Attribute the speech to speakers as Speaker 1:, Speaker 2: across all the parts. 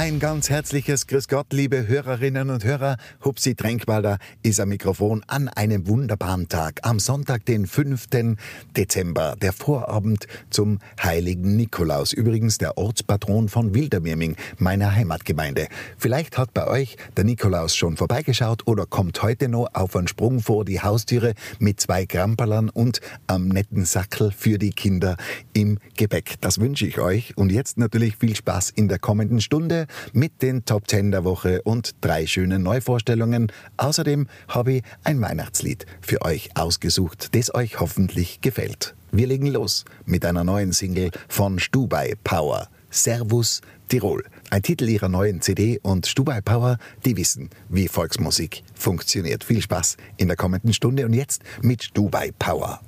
Speaker 1: Ein ganz herzliches Grüß Gott, liebe Hörerinnen und Hörer. Hupsi Tränkwalder ist am Mikrofon an einem wunderbaren Tag. Am Sonntag, den 5. Dezember, der Vorabend zum heiligen Nikolaus. Übrigens der Ortspatron von Wildermirming, meiner Heimatgemeinde. Vielleicht hat bei euch der Nikolaus schon vorbeigeschaut oder kommt heute noch auf einen Sprung vor die Haustüre mit zwei Gramperlern und am netten Sackel für die Kinder im Gepäck. Das wünsche ich euch. Und jetzt natürlich viel Spaß in der kommenden Stunde mit den Top 10 der Woche und drei schönen Neuvorstellungen. Außerdem habe ich ein Weihnachtslied für euch ausgesucht, das euch hoffentlich gefällt. Wir legen los mit einer neuen Single von Stubai Power. Servus Tirol. Ein Titel ihrer neuen CD und Stubai Power, die wissen, wie Volksmusik funktioniert. Viel Spaß in der kommenden Stunde und jetzt mit Stubai Power.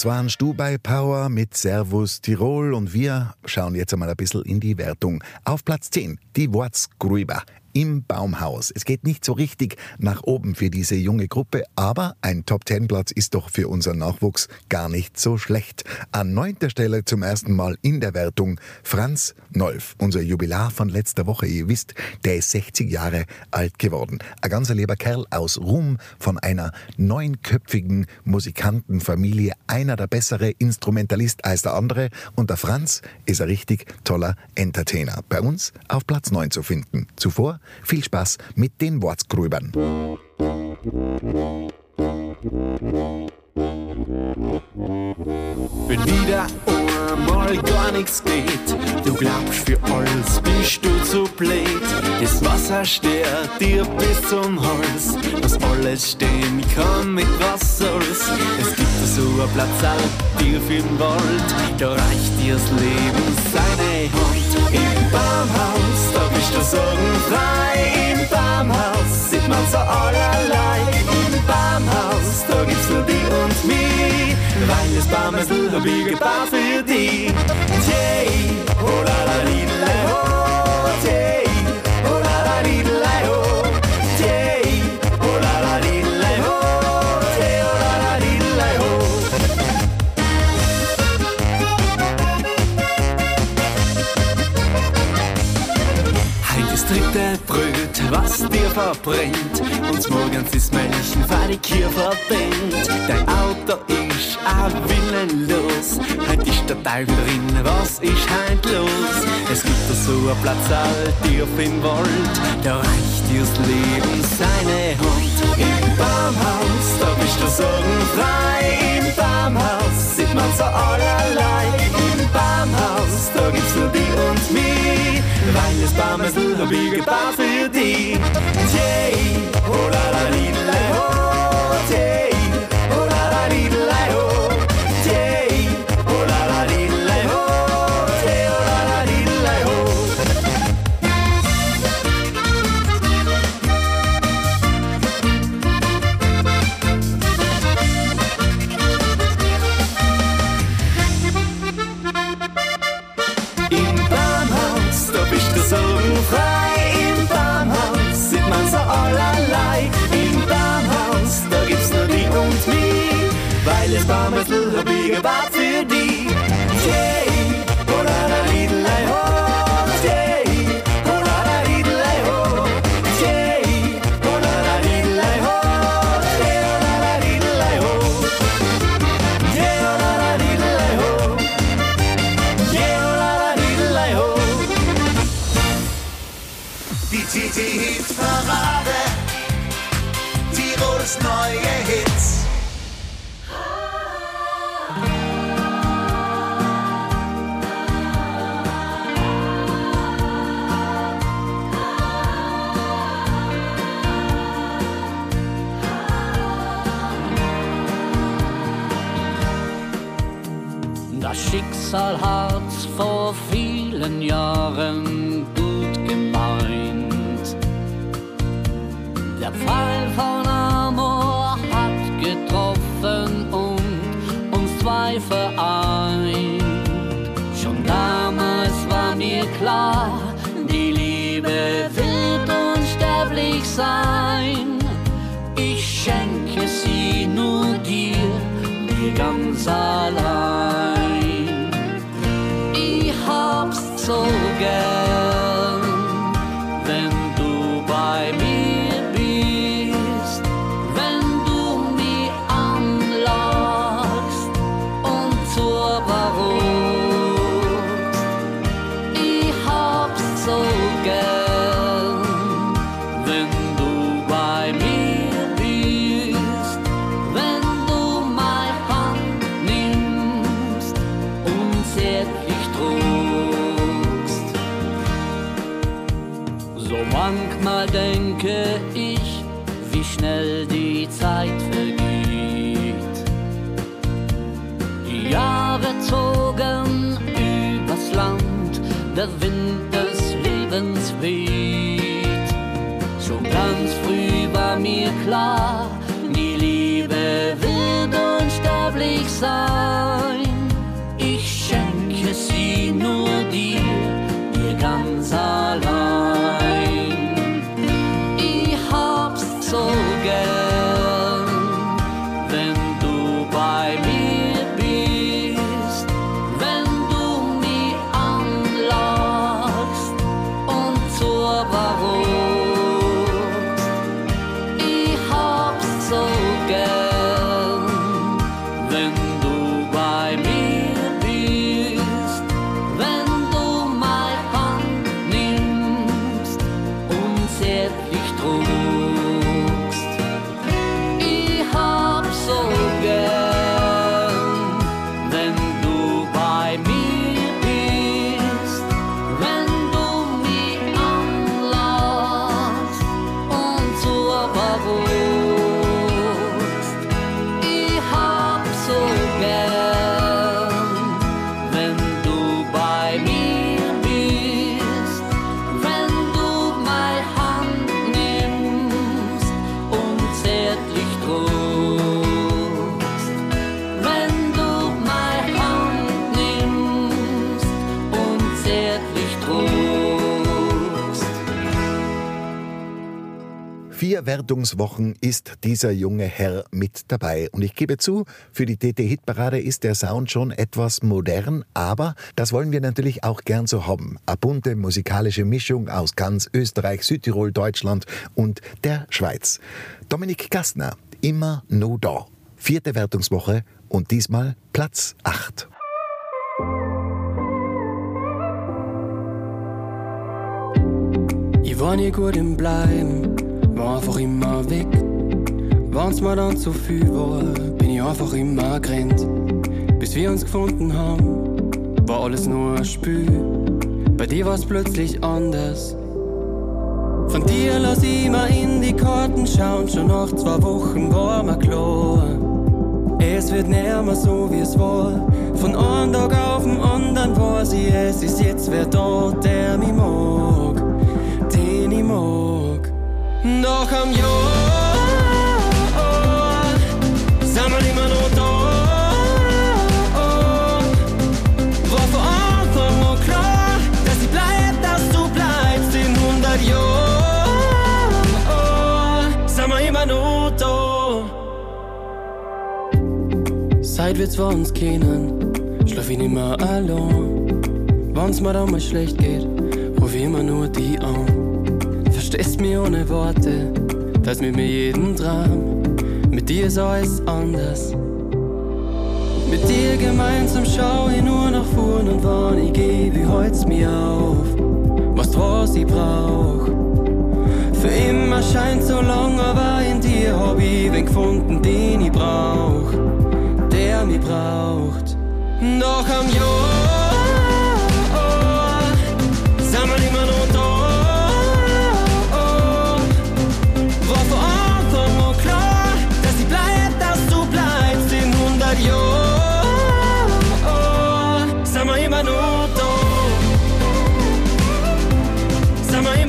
Speaker 1: Das waren Stubai Power mit Servus Tirol und wir schauen jetzt einmal ein bisschen in die Wertung. Auf Platz 10 die Wortsgrüber im Baumhaus. Es geht nicht so richtig nach oben für diese junge Gruppe, aber ein Top-10-Platz ist doch für unseren Nachwuchs gar nicht so schlecht. An neunter Stelle zum ersten Mal in der Wertung Franz Nolf, unser Jubilar von letzter Woche. Ihr wisst, der ist 60 Jahre alt geworden. Ein ganzer lieber Kerl aus Rum von einer neunköpfigen Musikantenfamilie. Einer der bessere Instrumentalist als der andere. Und der Franz ist ein richtig toller Entertainer. Bei uns auf Platz 9 zu finden. Zuvor viel Spaß mit den Wortsgrübern.
Speaker 2: Wenn wieder einmal gar nichts geht, du glaubst für alles bist du zu blöd. Das Wasser stört dir bis zum Hals, was alles stehen kann mit was soll's. Es gibt so einen Platz tief im Wald, da reicht dir das Leben seine Hand. Im Baumhaus, bist du sorgenfrei. Im Baumhaus sieht man so allerlei. Im Baumhaus, da gibt's nur die und mich, weil das Baumhausl hab ich gebaut für die. Yay, oh la la li, la, oh, yay. Verbrennt. Und morgens ist Männchen für die Kirche verbennt. Dein Auto ist a willenlos. Heut ist der Teufel drin, was ist heut los? Es gibt da so a Platz all tief im Wald. Da reicht dir das Leben seine Hand. Im Baumhaus, da bist du sorgenfrei. Im Baumhaus sieht man so allerlei. Im Baumhaus, da gibt's nur die und mich. Weil das Baumhausl hab ich gebaut für die. Yay, oh la la li, la, oh, yay. Baumhausl
Speaker 3: sein. Ich schenke sie nur dir, dir ganz allein. Ich hab's so denke ich, wie schnell die Zeit vergeht. Die Jahre zogen übers Land, der Wind des Lebens weht. Schon ganz früh war mir klar, die Liebe wird unsterblich sein.
Speaker 1: Wertungswochen ist dieser junge Herr mit dabei. Und ich gebe zu, für die TT-Hitparade ist der Sound schon etwas modern, aber das wollen wir natürlich auch gern so haben. Eine bunte musikalische Mischung aus ganz Österreich, Südtirol, Deutschland und der Schweiz. Dominik Gastner, immer no da. Vierte Wertungswoche und diesmal Platz 8.
Speaker 4: Ich war nie gut im Bleiben, war einfach immer weg. Wenn's mir dann zu viel war, bin ich einfach immer gerannt. Bis wir uns gefunden haben, war alles nur ein Spiel. Bei dir war's plötzlich anders. Von dir lass ich mal in die Karten schauen, schon nach zwei Wochen war mir klar. Es wird mehr so wie es war. Von einem Tag auf den anderen war sie, es ist jetzt wer da, der mich mag, den ich mag. Nach am Jahr sind wir immer noch da. War von Anfang an klar, dass ich bleib, dass du bleibst in 100 Jahren. Sind wir immer noch da. Seit wir zwei uns kennen, schlaf ich nicht allein. Wenn's mir dann mal schlecht geht, ruf ich immer nur die an. Verstehst mich ohne Worte, teilst mit mir jeden Traum. Mit dir ist alles anders. Mit dir gemeinsam schau ich nur nach vorn und wann ich geh, wie holt's mir auf. Was was ich brauch. Für immer scheint so lang, aber in dir hab ich wen gefunden, den ich brauch der mich braucht. Doch am Jahr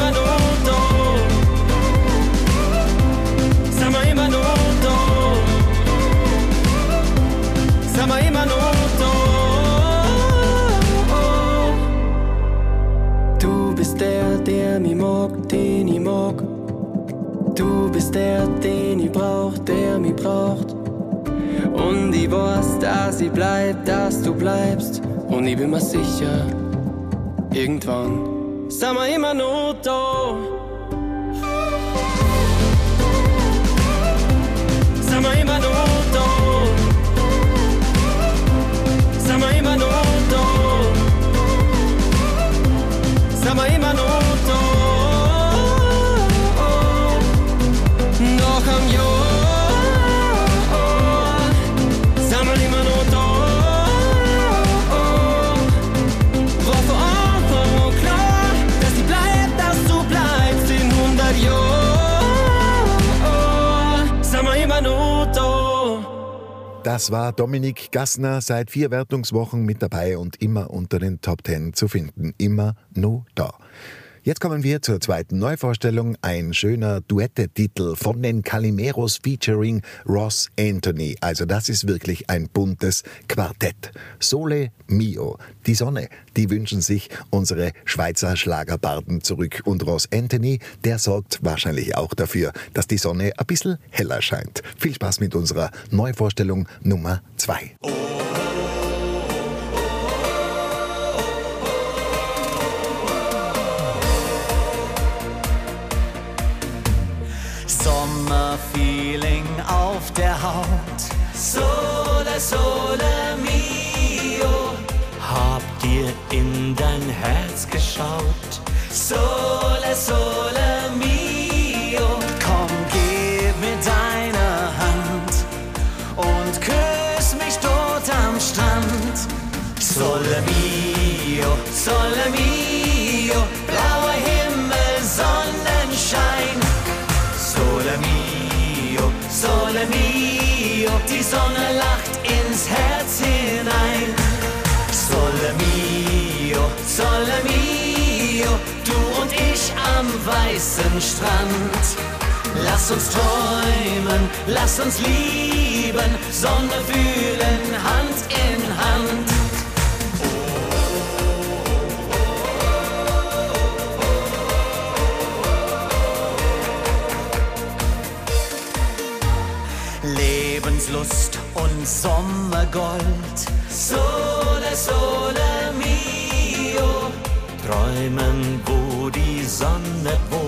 Speaker 4: noch da. Sind wir immer noch da. Sind wir immer noch da. Du bist der, der mich mag, den ich mag. Du bist der, den ich brauch, der mich braucht. Und ich weiß, dass ich bleib, dass du bleibst. Und ich bin mir sicher, irgendwann sind wir immer noch da.
Speaker 1: Das war Dominik Gassner, seit vier Wertungswochen mit dabei und immer unter den Top Ten zu finden. Immer nur da. Jetzt kommen wir zur zweiten Neuvorstellung, ein schöner Duettetitel von den Calimeros featuring Ross Anthony. Also das ist wirklich ein buntes Quartett. Sole mio, die Sonne, die wünschen sich unsere Schweizer Schlagerbarden zurück und Ross Anthony, der sorgt wahrscheinlich auch dafür, dass die Sonne ein bisschen heller scheint. Viel Spaß mit unserer Neuvorstellung Nummer 2.
Speaker 5: Feeling auf der Haut. Sole, sole mio. Hab dir in dein Herz geschaut. Sole, sole mio. Komm, gib mir deine Hand und küss mich dort am Strand. Sole mio, sole mio. Weißen Strand. Lass uns träumen, lass uns lieben, Sonne fühlen, Hand in Hand. Lebenslust und Sommergold. Sole, sole mio, träumen, wo die Sonne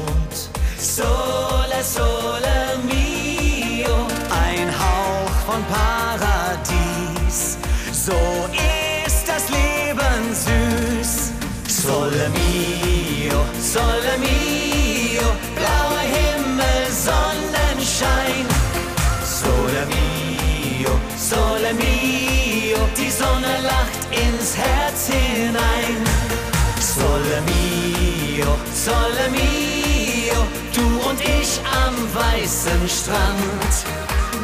Speaker 5: sole mio, du und ich am weißen Strand.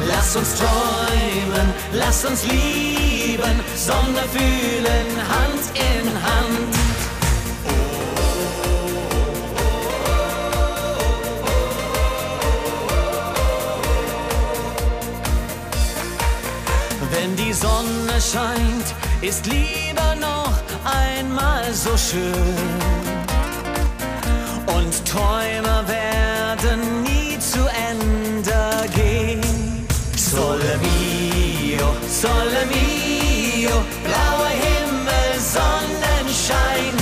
Speaker 5: Lass uns träumen, lass uns lieben, Sonne fühlen, Hand in Hand. Wenn die Sonne scheint, ist lieber noch einmal so schön. Träume werden nie zu Ende gehen. Sole mio, sole mio, blauer Himmel, Sonnenschein.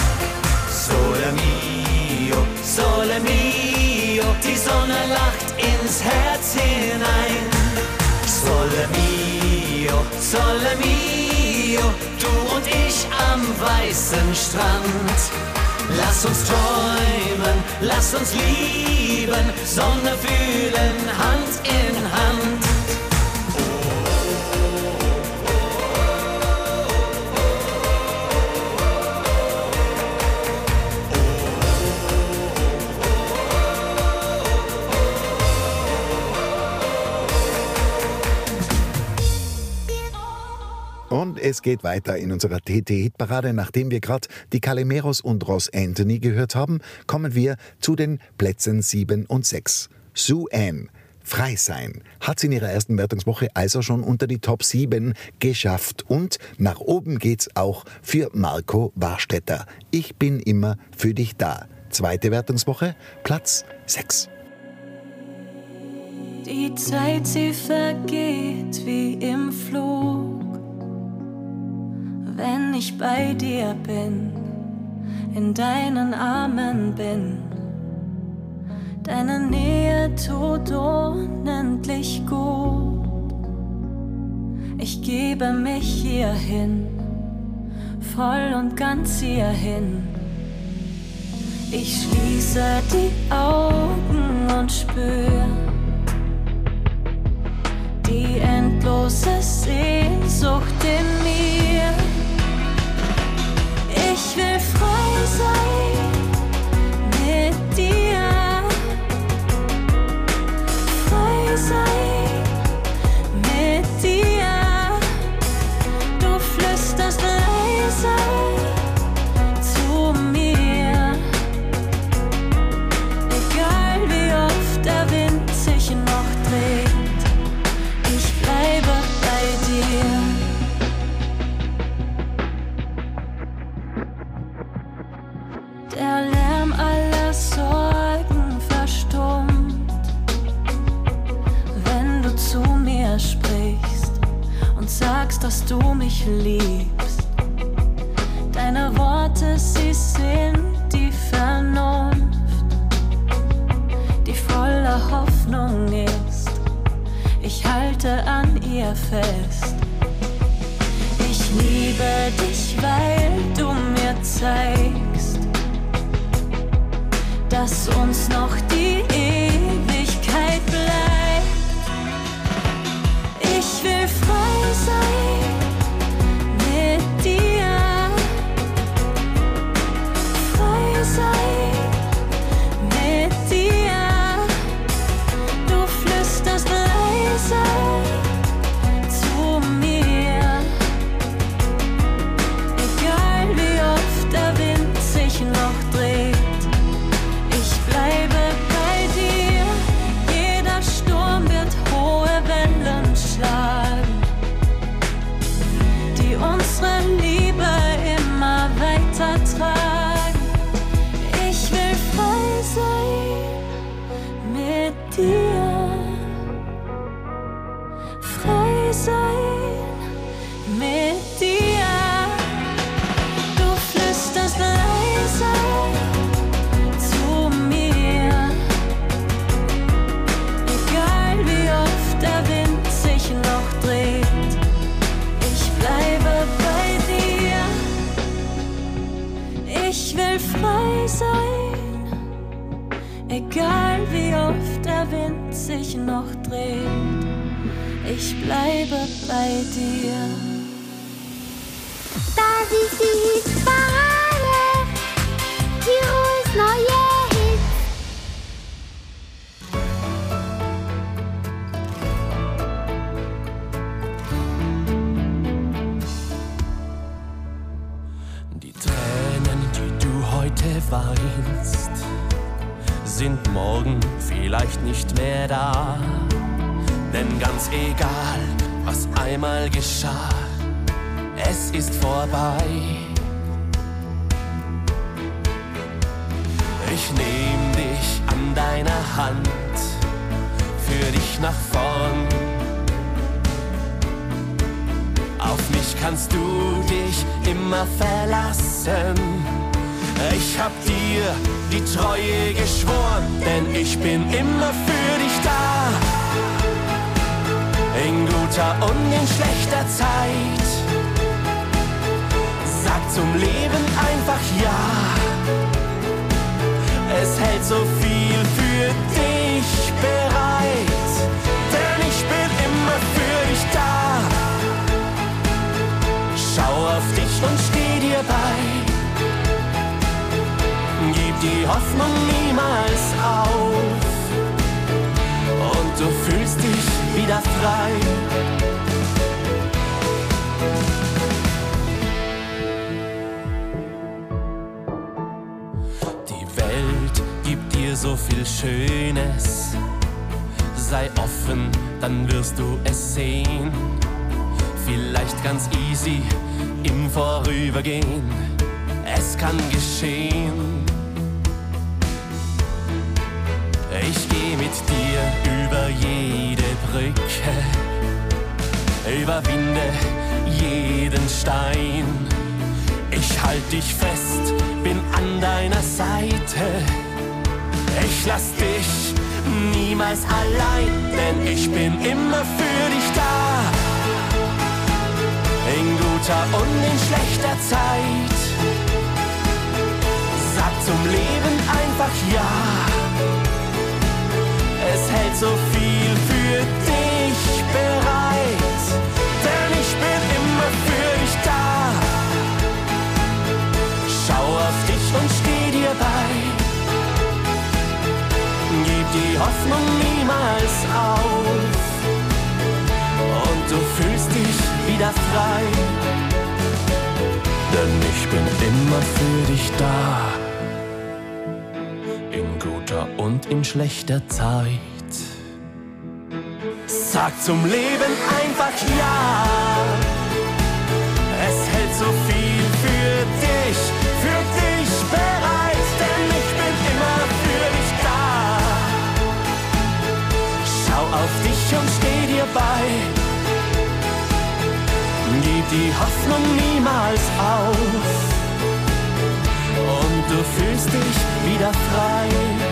Speaker 5: Sole mio, sole mio, die Sonne lacht ins Herz hinein. Sole mio, sole mio, du und ich am weißen Strand. Lass uns träumen, lass uns lieben, Sonne fühlen, Hand in Hand.
Speaker 1: Es geht weiter in unserer TT-Hitparade. Nachdem wir gerade die Calimeros und Ross Anthony gehört haben, kommen wir zu den Plätzen 7 und 6. Sue Ann. Frei sein hat sie in ihrer ersten Wertungswoche also schon unter die Top 7 geschafft. Und nach oben geht's auch für Marco Warstetter. Ich bin immer für dich da. Zweite Wertungswoche, Platz 6.
Speaker 6: Die Zeit, sie vergeht wie im Flug. Wenn ich bei dir bin, in deinen Armen bin, deine Nähe tut unendlich gut. Ich gebe mich hierhin, voll und ganz hierhin. Ich schließe die Augen und spür die endlose Sehnsucht in mir. Ich will frei sein mit dir. Frei sein dass du mich liebst. Deine Worte, sie sind die Vernunft, die voller Hoffnung ist. Ich halte an ihr fest. Ich liebe dich, weil du mir zeigst, dass uns noch die Ewigkeit
Speaker 2: ganz egal, was einmal geschah, es ist vorbei. Ich nehm dich an deiner Hand, für dich nach vorn. Auf mich kannst du dich immer verlassen. Ich hab dir die Treue geschworen, denn ich bin immer für dich da. In guter und in schlechter Zeit. Sag zum Leben einfach ja. Es hält so viel für dich bereit, denn ich bin immer für dich da. Schau auf dich und steh dir bei. Gib die Hoffnung niemals auf. Und du fühlst dich wieder frei. Die Welt gibt dir so viel Schönes. Sei offen, dann wirst du es sehen. Vielleicht ganz easy im Vorübergehen. Es kann geschehen. Ich geh mit dir über jede Brücke, überwinde jeden Stein. Ich halt dich fest, bin an deiner Seite. Ich lass dich niemals allein, denn ich bin immer für dich da. In guter und in schlechter Zeit. Sag zum Leben einfach ja. Es hält so viel für dich bereit, denn ich bin immer für dich da. Schau auf dich und steh dir bei. Gib die Hoffnung niemals auf. Und du fühlst dich wieder frei. Denn ich bin immer für dich da. Guter und in schlechter Zeit. Sag zum Leben einfach ja. Es hält so viel für dich, für dich bereit, denn ich bin immer für dich da. Schau auf dich und steh dir bei. Gib die Hoffnung niemals auf. Und du fühlst dich wieder frei.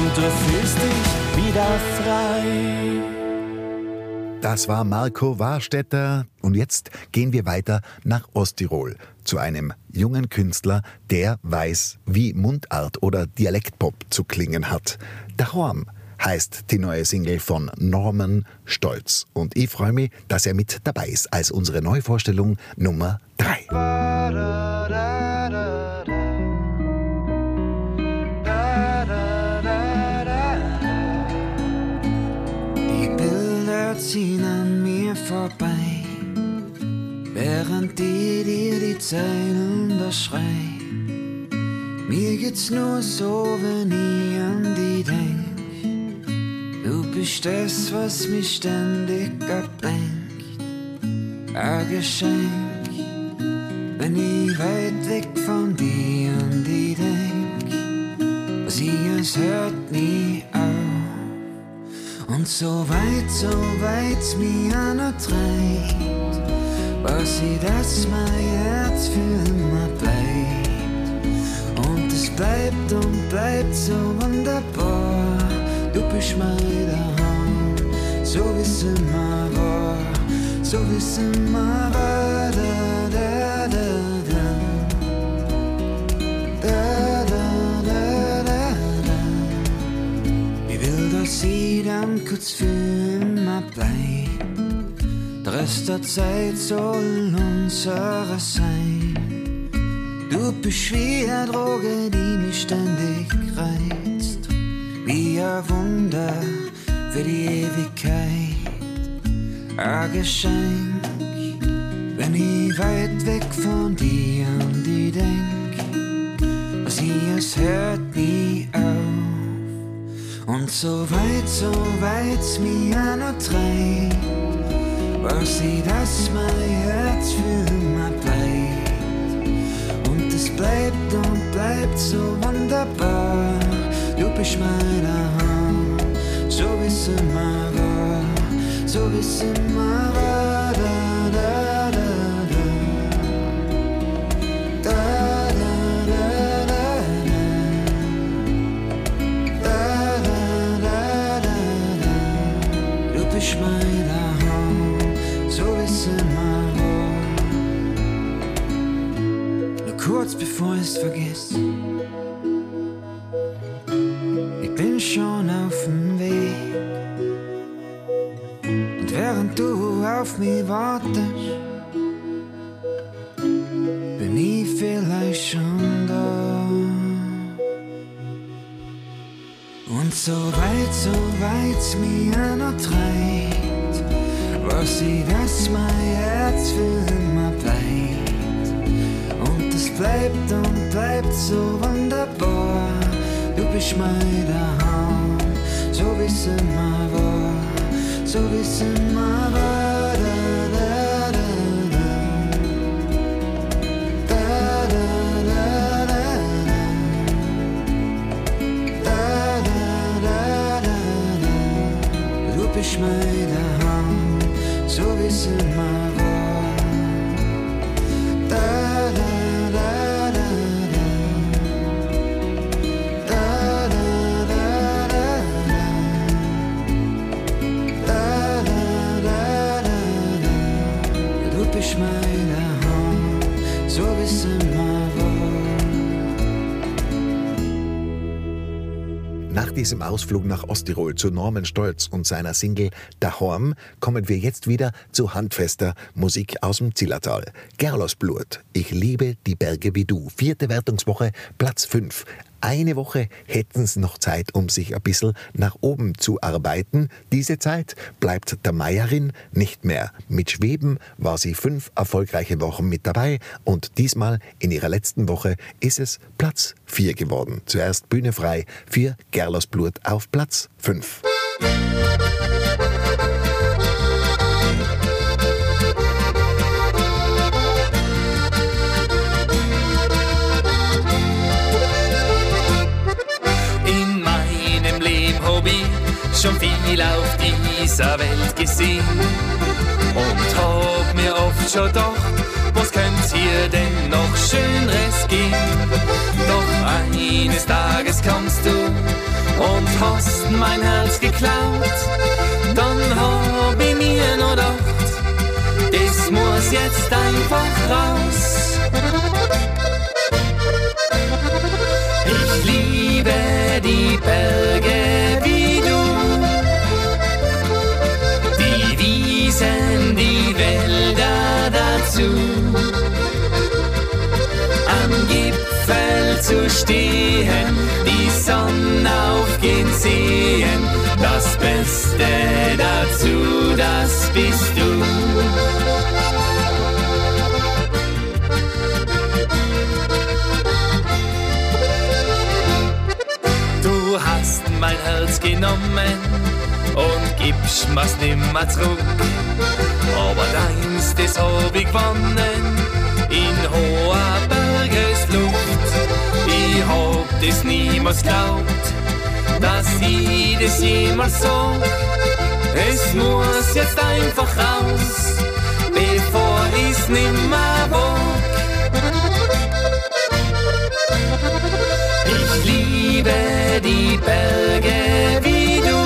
Speaker 2: Und du fühlst dich wieder frei.
Speaker 1: Das war Marco Warstetter und jetzt gehen wir weiter nach Osttirol zu einem jungen Künstler, der weiß, wie Mundart oder Dialektpop zu klingen hat. Daheim heißt die neue Single von Norman Stolz und ich freue mich, dass er mit dabei ist als unsere Neuvorstellung Nummer 3.
Speaker 7: ziehen an mir vorbei, während die dir die Zeilen da schreien. Mir geht's nur so, wenn ich an die denk. Du bist das, was mich ständig ablenkt. Ein Geschenk, wenn ich weit weg von dir an die denk. Sie, es hört nie auf. Und so weit, so weit mir noch treibt, weiß ich, dass mein Herz für immer bleibt. Und es bleibt und bleibt so wunderbar. Du bist mein Daheim, so wie es immer war, so wie es immer war. Dann kurz für immer bleibt. Der Rest der Zeit soll unserer sein. Du bist wie eine Droge, die mich ständig reizt. Wie ein Wunder für die Ewigkeit. Ein Geschenk, wenn ich weit weg von dir an die denk. Sie, es hört auf. Und so weit, so weit mir noch treibt, weiß ich, dass mein Herz für immer bleibt. Und es bleibt und bleibt so wunderbar. Du bist meine Hand, so wie es immer war, so wie es immer war. Kurz bevor ich's vergiss. Ich bin schon auf dem Weg. Und während du auf mich wartest, bin ich vielleicht schon da. Und so weit, so weit mir noch treibt, weiß ich, dass mein Herz für es bleibt und bleibt so wunderbar. Du bist mein Daheim, so wie es immer war, so wie es immer war. Da, da, da, da. Da, da, da, da, da. Da, da, da, da. Du bist mein Daheim, so wie es immer war.
Speaker 1: Diesem Ausflug nach Osttirol zu Norman Stolz und seiner Single Dahorm kommen wir jetzt wieder zu handfester Musik aus dem Zillertal. Gerlosblut, ich liebe die Berge wie du. Vierte Wertungswoche, Platz 5. Eine Woche hätten sie noch Zeit, um sich ein bisschen nach oben zu arbeiten. Diese Zeit bleibt der Meierin nicht mehr. Mit Schweben war sie fünf erfolgreiche Wochen mit dabei und diesmal in ihrer letzten Woche ist es Platz 4 geworden. Zuerst Bühne frei für Gerlosblut auf Platz 5.
Speaker 5: schon viel auf dieser Welt gesehen und hab mir oft schon gedacht, was könnt hier denn noch Schöneres gehen? Doch eines Tages kommst du und hast mein Herz geklaut, dann hab ich mir noch gedacht, das muss jetzt einfach raus. Ich liebe die Berge stehen, die Sonne aufgehen sehen, das Beste dazu, das bist du. Du hast mein Herz genommen und gibst mir's nimmer zurück. Aber deins, das hab ich gewonnen in hoher Bergesluft hätte es niemals glaubt, dass ich das jemals so. Es muss jetzt einfach raus, bevor ich's nimmer wog. Ich liebe die Berge wie du,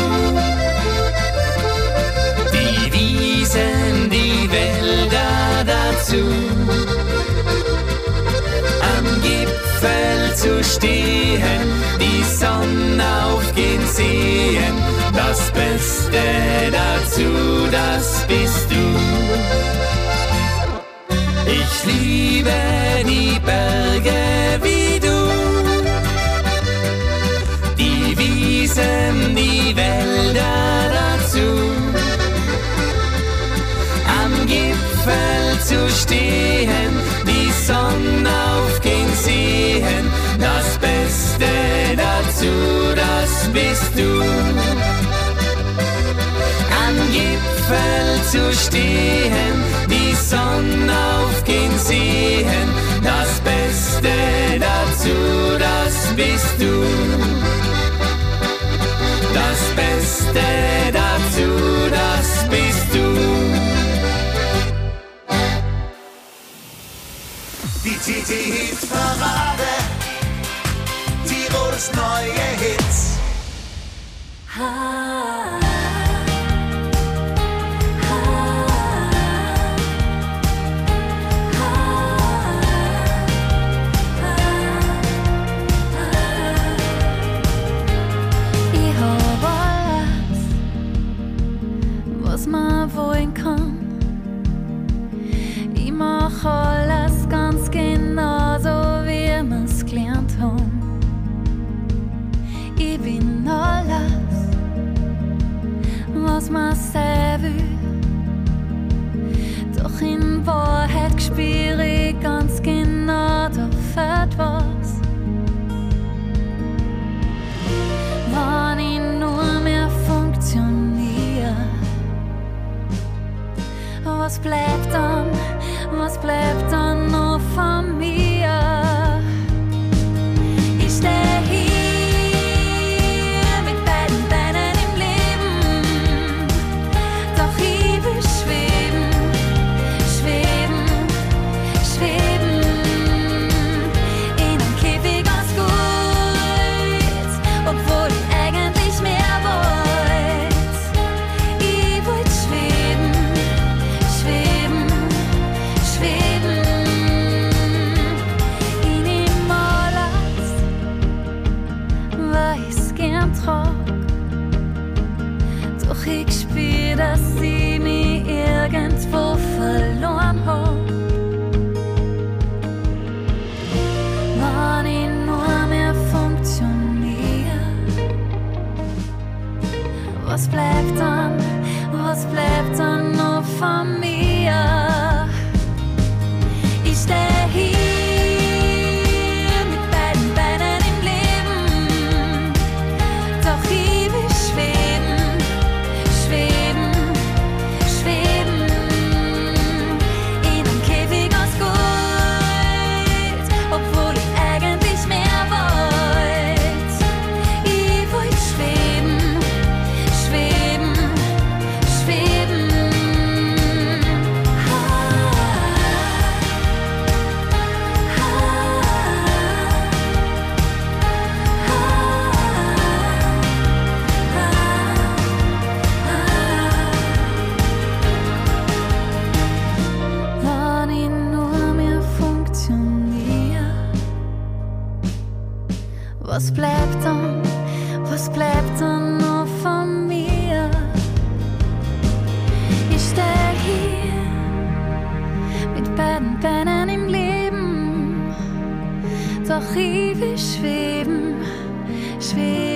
Speaker 5: die Wiesen, die Wälder dazu. Tafel zu stehen, die Sonne aufgehen sehen. Das Beste dazu, das bist du. Ich liebe die Berge wie du, die Wiesen, die Wälder dazu. Am Gipfel zu stehen, Sonnenaufgehen sehen, das Beste dazu, das bist du. Am Gipfel zu stehen, die Sonnenaufgehen sehen, das Beste dazu, das bist du.
Speaker 8: die Hitparade. Tirols neue Hits.
Speaker 9: Ha doch ewig schweben, schweben.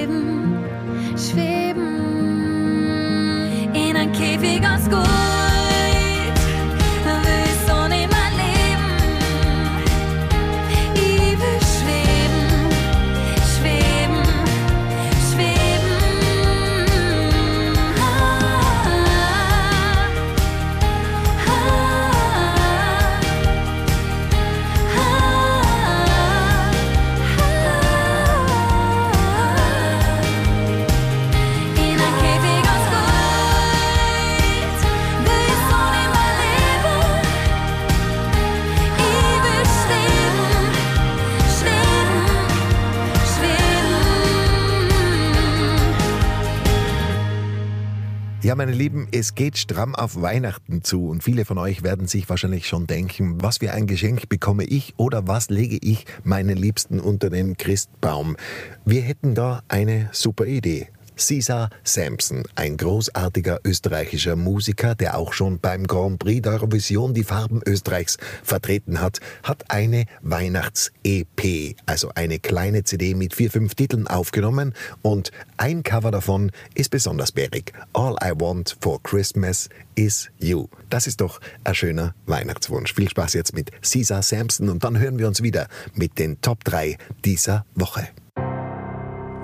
Speaker 1: Meine Lieben, es geht stramm auf Weihnachten zu und viele von euch werden sich wahrscheinlich schon denken, was für ein Geschenk bekomme ich oder was lege ich meinen Liebsten unter den Christbaum. Wir hätten da eine super Idee. Caesar Sampson, ein großartiger österreichischer Musiker, der auch schon beim Grand Prix d'Eurovision die Farben Österreichs vertreten hat, hat eine Weihnachts-EP, also eine kleine CD mit vier, fünf Titeln aufgenommen und ein Cover davon ist besonders bärig. All I Want for Christmas is You. Das ist doch ein schöner Weihnachtswunsch. Viel Spaß jetzt mit Caesar Sampson und dann hören wir uns wieder mit den Top 3 dieser Woche.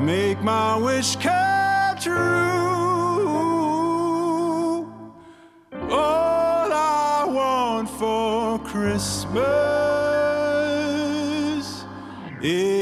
Speaker 10: make my wish come true. All I want for Christmas is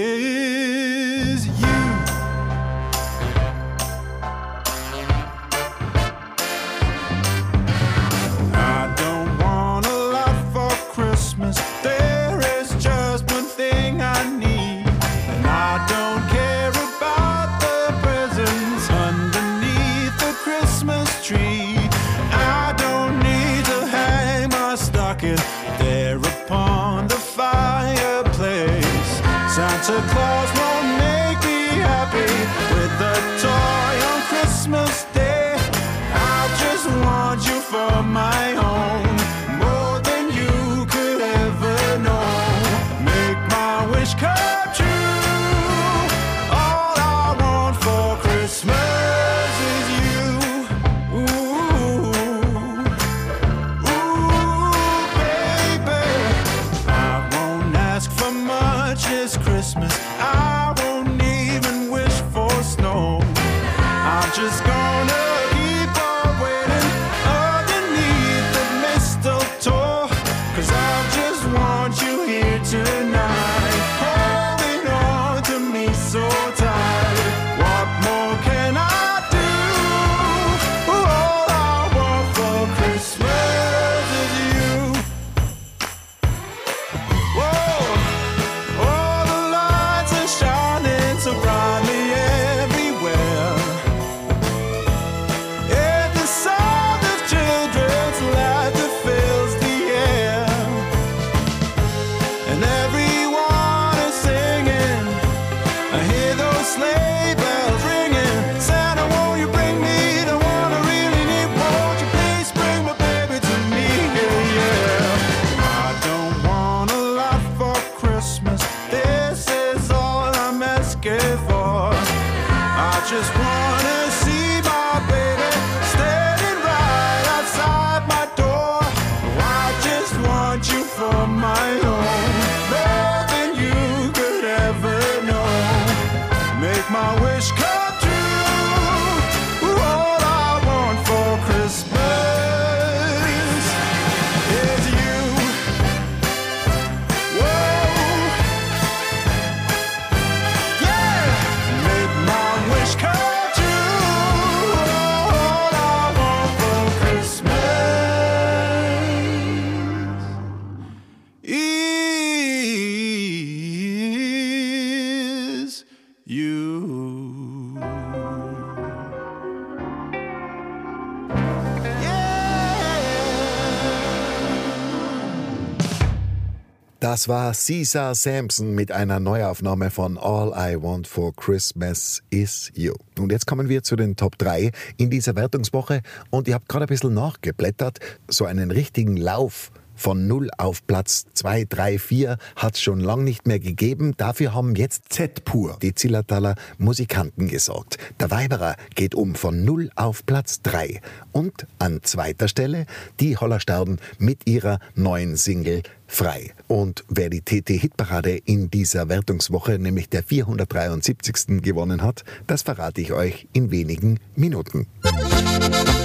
Speaker 1: Das war Caesar Sampson mit einer Neuaufnahme von All I Want for Christmas is You. Und jetzt kommen wir zu den Top 3 in dieser Wertungswoche und ihr habt gerade ein bisschen nachgeblättert. So einen richtigen Lauf Von 0 auf Platz 2, 3, 4 hat es schon lang nicht mehr gegeben. Dafür haben jetzt Z-Pur, die Zillertaler Musikanten, gesorgt. Der Weiberer geht um von 0 auf Platz 3. Und an zweiter Stelle die Hollerstauden mit ihrer neuen Single frei. Und wer die TT-Hitparade in dieser Wertungswoche, nämlich der 473. gewonnen hat, das verrate ich euch in wenigen Minuten.
Speaker 5: Hinten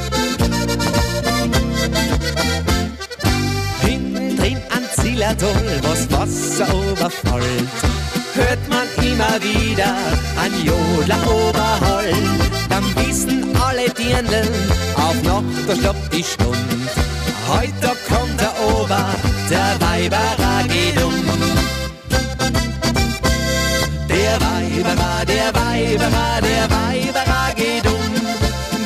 Speaker 5: Zillertal, was Wasser überfällt, hört man immer wieder ein Jodler Oberhall. Dann wissen alle Dirndl, auf Nacht, da stoppt die Stund. Heute kommt der Ober, der Weiberer geht um. Der Weiberer, der Weiberer, der Weiberer geht um.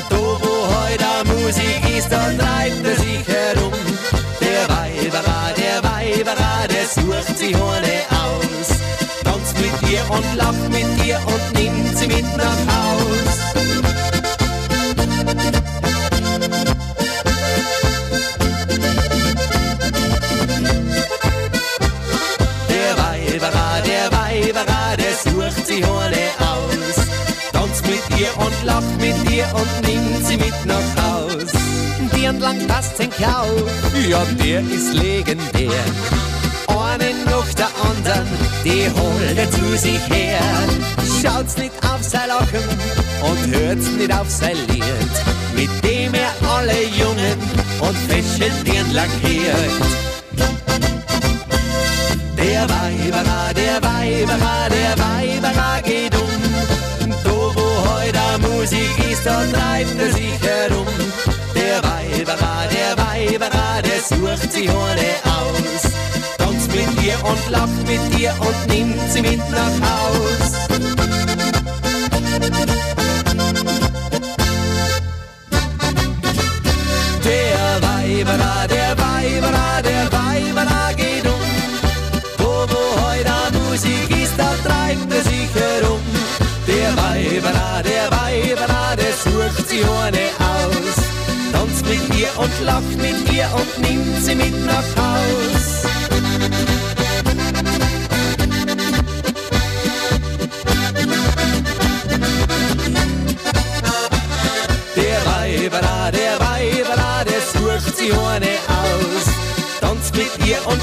Speaker 5: Da wo heute Musik ist, da treibt er sich herum. Der sucht sich ohne aus. Tanzt mit dir und lacht mit dir und nimmt sie mit nach Haus. Der Weiberer, der Weiberer, der sucht sich ohne aus. Tanzt mit ihr und lacht mit ihr und nimmt sie mit nach Haus. Die entlang passt sein Klau, ja, der ist legendär. Anderen, die holt er zu sich her. Schaut's nicht auf sein Lachen und hört's nicht auf sein Lied, mit dem er alle Jungen und entlang kehrt. Der Weiberer, der Weiberer, der Weiberer geht um. Da wo heute Musik ist, da treibt er sich herum. Der Weiberer, der Weiberer, der sucht sich ohne aus. Mit dir und lacht mit dir und nimmt sie mit nach Haus. Der Weiberer, der Weiberer, der Weiberer geht um. Wo, wo heute Musik ist, da treibt er sich herum. Der Weiberer, der Weiberer, der sucht sie ohne aus. Tanzt mit ihr und lacht mit ihr und nimmt sie mit nach Haus.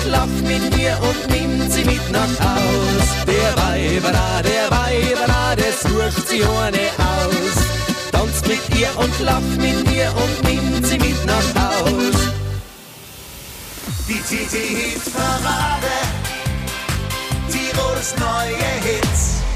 Speaker 5: Lacht mit ihr und nimmt sie mit nach Haus. Der Weiberer, der Weiberer, der sucht sie ohne aus. Tanzt mit ihr und lacht mit ihr und nimmt sie mit nach Haus.
Speaker 6: Die TT-Hit-Parade. Tirols neue Hits.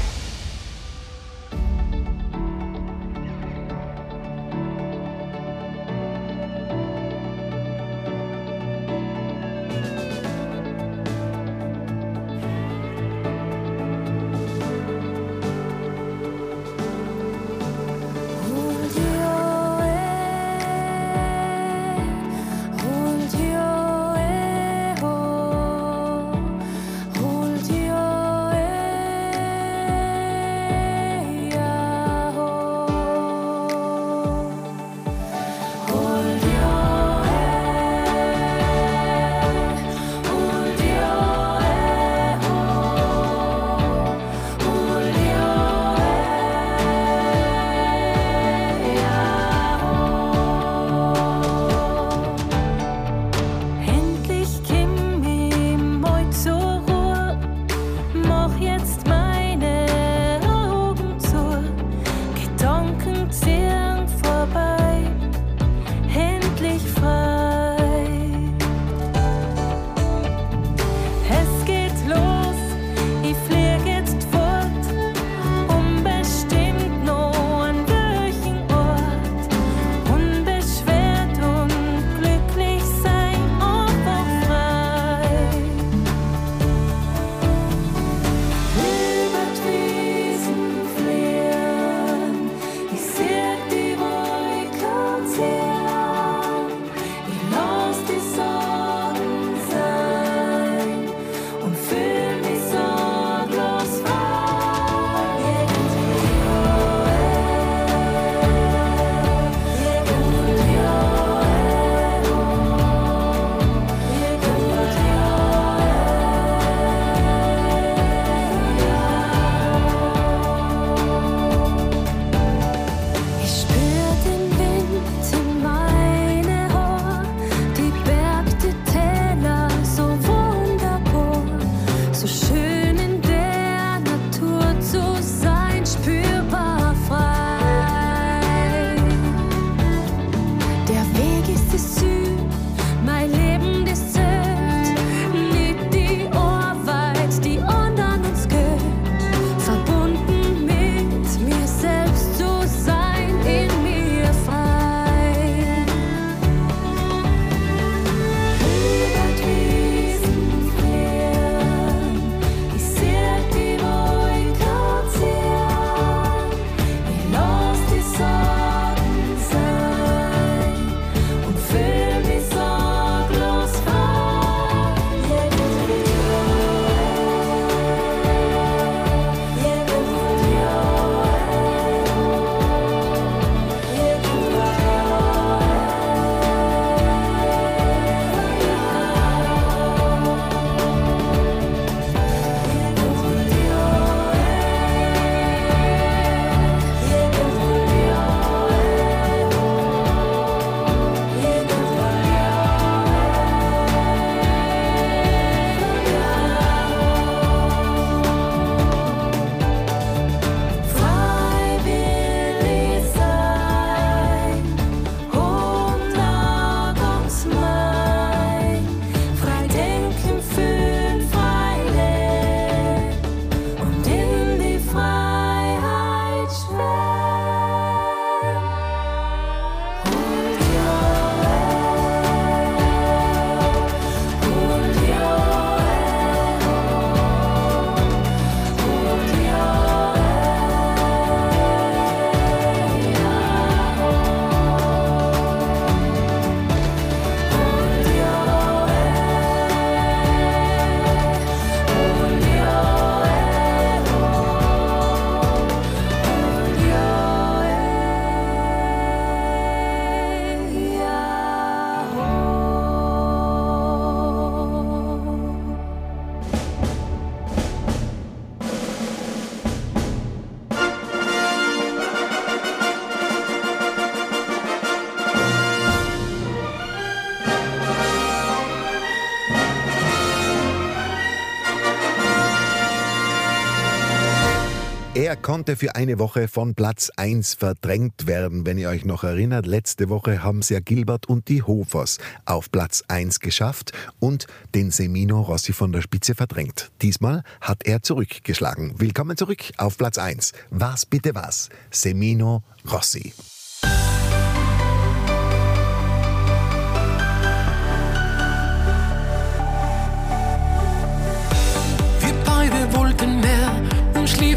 Speaker 1: Er konnte für eine Woche von Platz 1 verdrängt werden. Wenn ihr euch noch erinnert, letzte Woche haben es ja Gilbert und die Hofers auf Platz 1 geschafft und den Semino Rossi von der Spitze verdrängt. Diesmal hat er zurückgeschlagen. Willkommen zurück auf Platz 1. Was bitte was? Semino Rossi.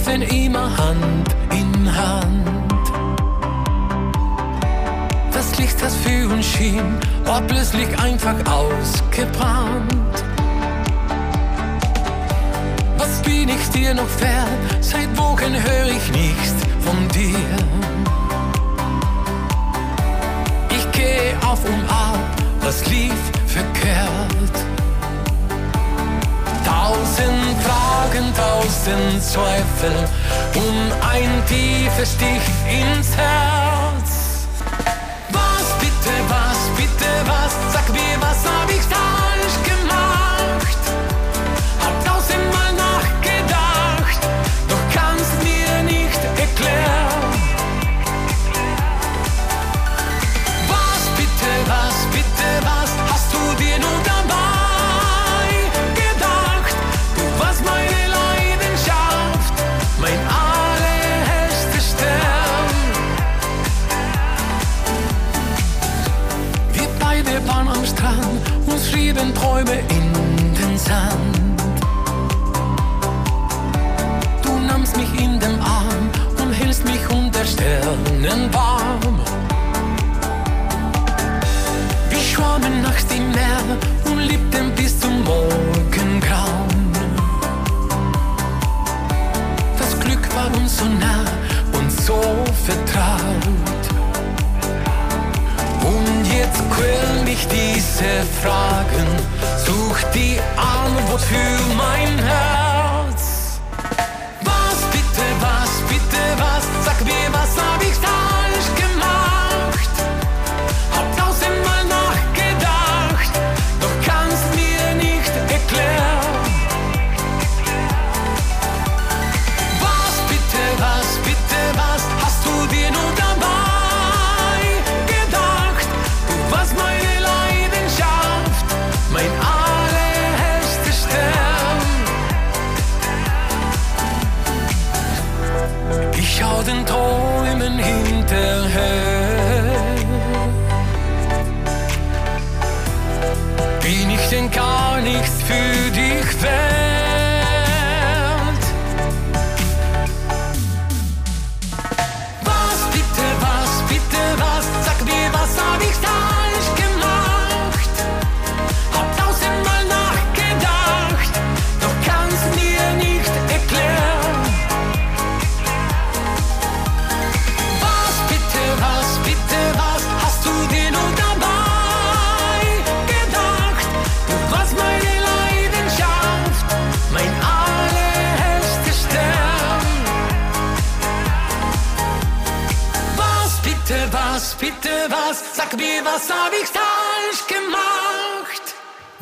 Speaker 11: Und schliefen immer Hand in Hand. Das Licht, das für uns schien, war plötzlich einfach ausgebrannt. Was bin ich dir noch wert? Seit Wochen höre ich nichts von dir. Ich gehe auf und ab, was lief verkehrt? Tausend Fragen, tausend Zweifel und ein tiefer Stich ins Herz. Was bitte, was bitte, was? Sag mir, was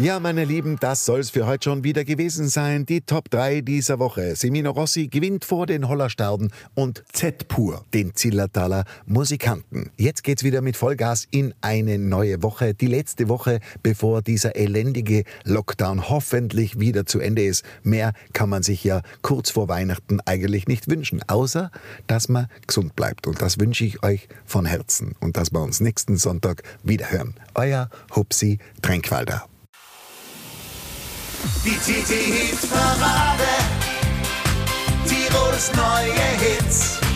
Speaker 1: Ja, meine Lieben, das soll's für heute schon wieder gewesen sein. Die Top 3 dieser Woche. Semino Rossi gewinnt vor den Hollersterben und Z-Pur, den Zillertaler Musikanten. Jetzt geht's wieder mit Vollgas in eine neue Woche. Die letzte Woche, bevor dieser elendige Lockdown hoffentlich wieder zu Ende ist. Mehr kann man sich ja kurz vor Weihnachten eigentlich nicht wünschen, außer dass man gesund bleibt. Und das wünsche ich euch von Herzen. Und dass wir uns nächsten Sonntag wieder hören. Euer Hupsi Tränkwalder.
Speaker 8: Die TT Hit Parade. Tirols neue Hits.